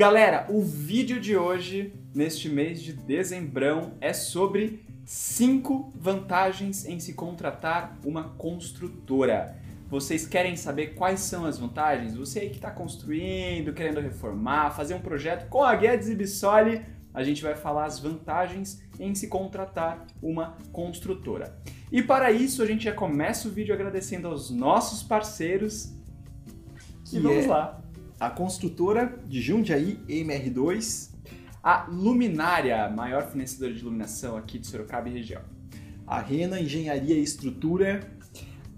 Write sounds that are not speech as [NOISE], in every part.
Galera, o vídeo de hoje, neste mês de dezembrão, é sobre 5 vantagens em se contratar uma construtora. Vocês querem saber quais são as vantagens? Você aí que está construindo, querendo reformar, fazer um projeto com a Guedes e Bissoli, a gente vai falar as vantagens em se contratar uma construtora. E para isso a gente já começa o vídeo agradecendo aos nossos parceiros. Que e vamos é... lá. a construtora de Jundiaí MR2, a Luminária, maior fornecedora de iluminação aqui de Sorocaba e região, a Rena Engenharia e Estrutura,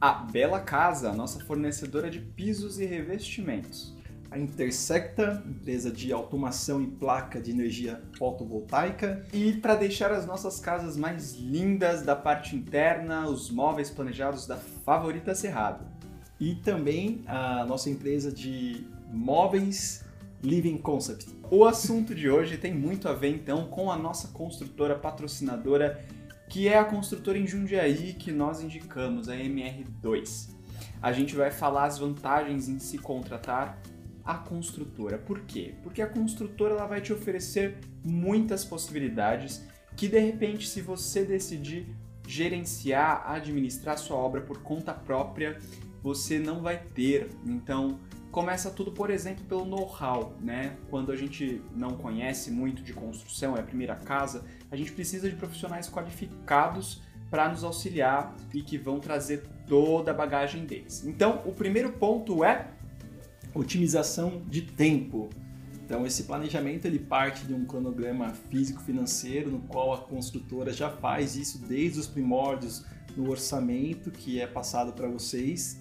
a Bela Casa, nossa fornecedora de pisos e revestimentos, a Intersecta, empresa de automação e placa de energia fotovoltaica. E para deixar as nossas casas mais lindas da parte interna, os móveis planejados da Favorita Cerrado. E também a nossa empresa de móveis Living Concept. O assunto de hoje tem muito a ver então com a nossa construtora patrocinadora, que é a construtora em Jundiaí que nós indicamos, a MR2. A gente vai falar as vantagens em se contratar a construtora. Por quê? Porque a construtora ela vai te oferecer muitas possibilidades que de repente se você decidir gerenciar, administrar sua obra por conta própria, você não vai ter. Então, Começa tudo, por exemplo, pelo know-how, né? Quando a gente não conhece muito de construção, é a primeira casa, a gente precisa de profissionais qualificados para nos auxiliar e que vão trazer toda a bagagem deles. Então, o primeiro ponto é otimização de tempo. Então, esse planejamento ele parte de um cronograma físico-financeiro, no qual a construtora já faz isso desde os primórdios no orçamento que é passado para vocês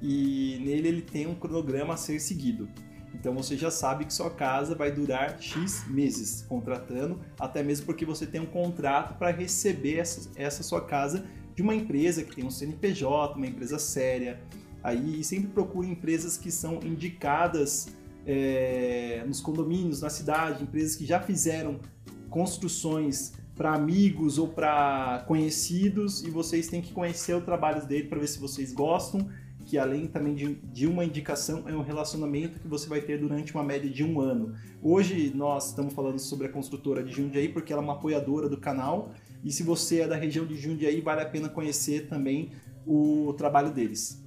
e nele ele tem um cronograma a ser seguido. Então você já sabe que sua casa vai durar X meses contratando, até mesmo porque você tem um contrato para receber essa, essa sua casa de uma empresa que tem um CNPJ, uma empresa séria. Aí sempre procure empresas que são indicadas é, nos condomínios, na cidade, empresas que já fizeram construções para amigos ou para conhecidos e vocês têm que conhecer o trabalho dele para ver se vocês gostam que além também de, de, uma indicação, é um relacionamento que você vai ter durante uma média de um ano. Hoje nós estamos falando sobre a construtora de Jundiaí porque ela é uma apoiadora do canal e se você é da região de Jundiaí, vale a pena conhecer também o trabalho deles.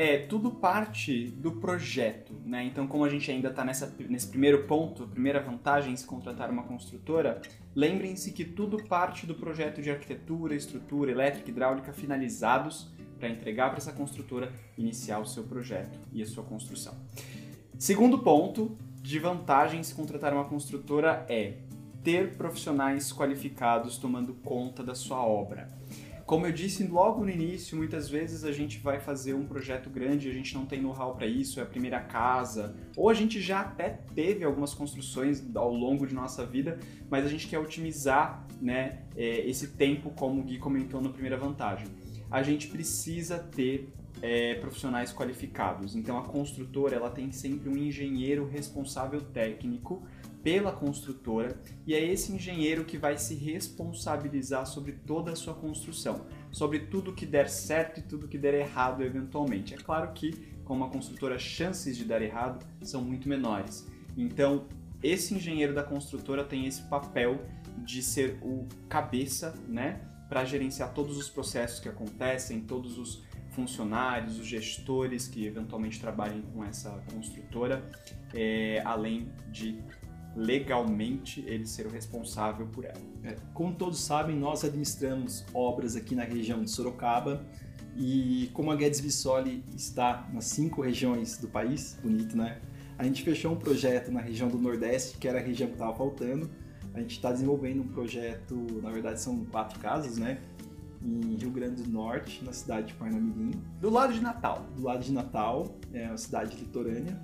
É, tudo parte do projeto, né? Então, como a gente ainda está nesse primeiro ponto, primeira vantagem em se contratar uma construtora, lembrem-se que tudo parte do projeto de arquitetura, estrutura, elétrica, hidráulica finalizados para entregar para essa construtora iniciar o seu projeto e a sua construção. Segundo ponto de vantagem se contratar uma construtora é ter profissionais qualificados tomando conta da sua obra. Como eu disse logo no início, muitas vezes a gente vai fazer um projeto grande, a gente não tem know-how para isso, é a primeira casa, ou a gente já até teve algumas construções ao longo de nossa vida, mas a gente quer otimizar né, é, esse tempo, como o Gui comentou na primeira vantagem. A gente precisa ter é, profissionais qualificados. Então a construtora ela tem sempre um engenheiro responsável técnico pela construtora e é esse engenheiro que vai se responsabilizar sobre toda a sua construção, sobre tudo que der certo e tudo que der errado eventualmente. É claro que com uma construtora chances de dar errado são muito menores. Então esse engenheiro da construtora tem esse papel de ser o cabeça, né, para gerenciar todos os processos que acontecem, todos os funcionários, os gestores que eventualmente trabalhem com essa construtora, é, além de legalmente ele ser o responsável por ela. É, como todos sabem, nós administramos obras aqui na região de Sorocaba e como a Guedes Vissoli está nas cinco regiões do país, bonito, né? A gente fechou um projeto na região do Nordeste, que era a região que estava faltando, a gente está desenvolvendo um projeto, na verdade são quatro casas, né? Em Rio Grande do Norte, na cidade de Parnamirim. Do lado de Natal. Do lado de Natal, é uma cidade litorânea.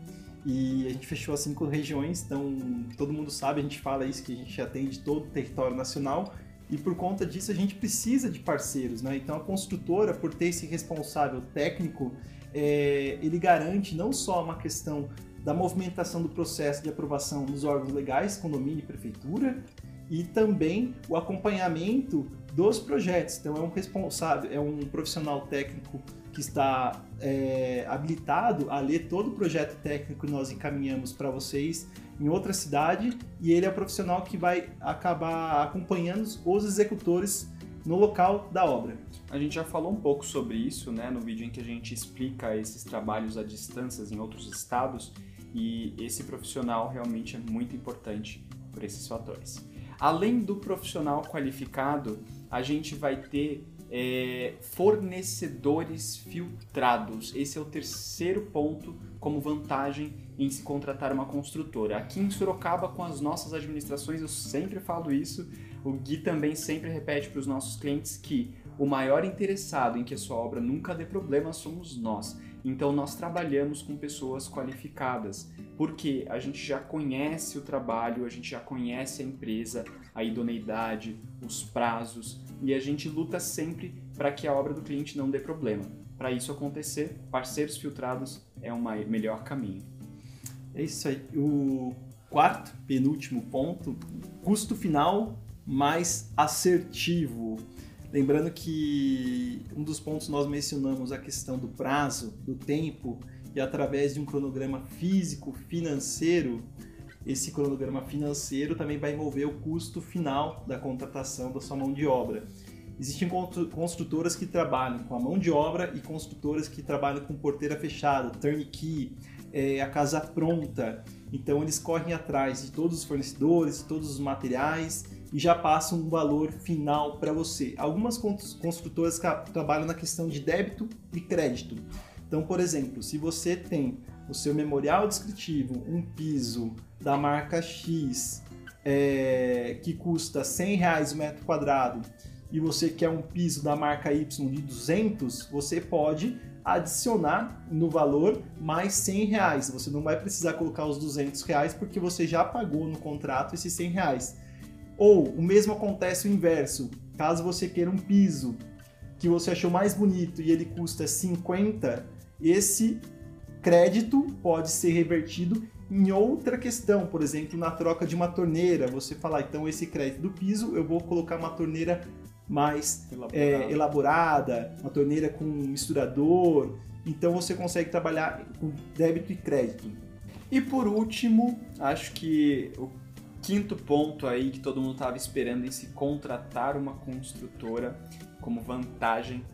E a gente fechou as cinco regiões, então todo mundo sabe, a gente fala isso, que a gente atende todo o território nacional e por conta disso a gente precisa de parceiros, né? Então a construtora, por ter esse responsável técnico, é, ele garante não só uma questão da movimentação do processo de aprovação nos órgãos legais, condomínio e prefeitura, e também o acompanhamento dos projetos. Então é um responsável, é um profissional técnico que está é, habilitado a ler todo o projeto técnico que nós encaminhamos para vocês em outra cidade e ele é o profissional que vai acabar acompanhando os executores no local da obra. A gente já falou um pouco sobre isso né, no vídeo em que a gente explica esses trabalhos à distância em outros estados e esse profissional realmente é muito importante por esses fatores. Além do profissional qualificado, a gente vai ter é, fornecedores filtrados. Esse é o terceiro ponto como vantagem em se contratar uma construtora. Aqui em Sorocaba, com as nossas administrações, eu sempre falo isso. O Gui também sempre repete para os nossos clientes que o maior interessado em que a sua obra nunca dê problema somos nós. Então nós trabalhamos com pessoas qualificadas, porque a gente já conhece o trabalho, a gente já conhece a empresa, a idoneidade, os prazos e a gente luta sempre para que a obra do cliente não dê problema. Para isso acontecer, parceiros filtrados é o melhor caminho. É isso aí. O quarto, penúltimo ponto, custo final mais assertivo. Lembrando que um dos pontos nós mencionamos a questão do prazo, do tempo, e através de um cronograma físico financeiro, esse cronograma financeiro também vai envolver o custo final da contratação da sua mão de obra. Existem construtoras que trabalham com a mão de obra e construtoras que trabalham com porteira fechada, turnkey, é, a casa pronta. Então eles correm atrás de todos os fornecedores, todos os materiais e já passam um valor final para você. Algumas construtoras trabalham na questão de débito e crédito. Então, por exemplo, se você tem o seu memorial descritivo, um piso da marca X é, que custa 100 reais o metro quadrado e você quer um piso da marca Y de 200, você pode adicionar no valor mais 100 reais. Você não vai precisar colocar os 200 reais porque você já pagou no contrato esses 100 reais. Ou o mesmo acontece o inverso. Caso você queira um piso que você achou mais bonito e ele custa 50, esse crédito pode ser revertido em outra questão, por exemplo, na troca de uma torneira, você falar, então esse crédito do piso, eu vou colocar uma torneira mais elaborada, é, elaborada uma torneira com misturador, então você consegue trabalhar com débito e crédito. E por último, acho que o quinto ponto aí que todo mundo estava esperando em se contratar uma construtora como vantagem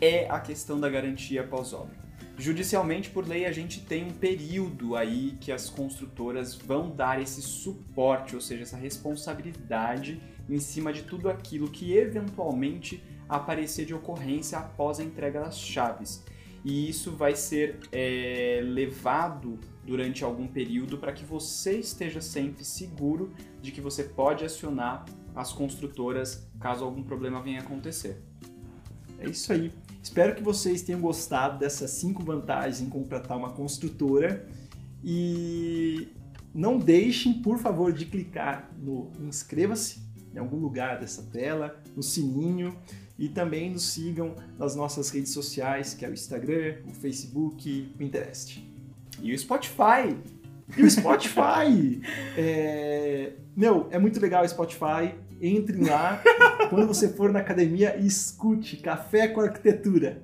é a questão da garantia pós-obra. Judicialmente, por lei, a gente tem um período aí que as construtoras vão dar esse suporte, ou seja, essa responsabilidade em cima de tudo aquilo que eventualmente aparecer de ocorrência após a entrega das chaves. E isso vai ser é, levado durante algum período para que você esteja sempre seguro de que você pode acionar as construtoras caso algum problema venha acontecer. É isso aí. Espero que vocês tenham gostado dessas cinco vantagens em contratar uma construtora e não deixem, por favor, de clicar no inscreva-se em algum lugar dessa tela, no sininho e também nos sigam nas nossas redes sociais, que é o Instagram, o Facebook, o Pinterest. E o Spotify. E o Spotify! [LAUGHS] é... Meu, é muito legal o Spotify. Entrem lá. [LAUGHS] Quando você for na academia, escute Café com Arquitetura.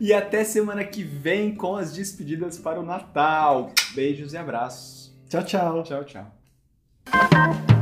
E até semana que vem com as despedidas para o Natal. Beijos e abraços. Tchau, tchau. Tchau, tchau.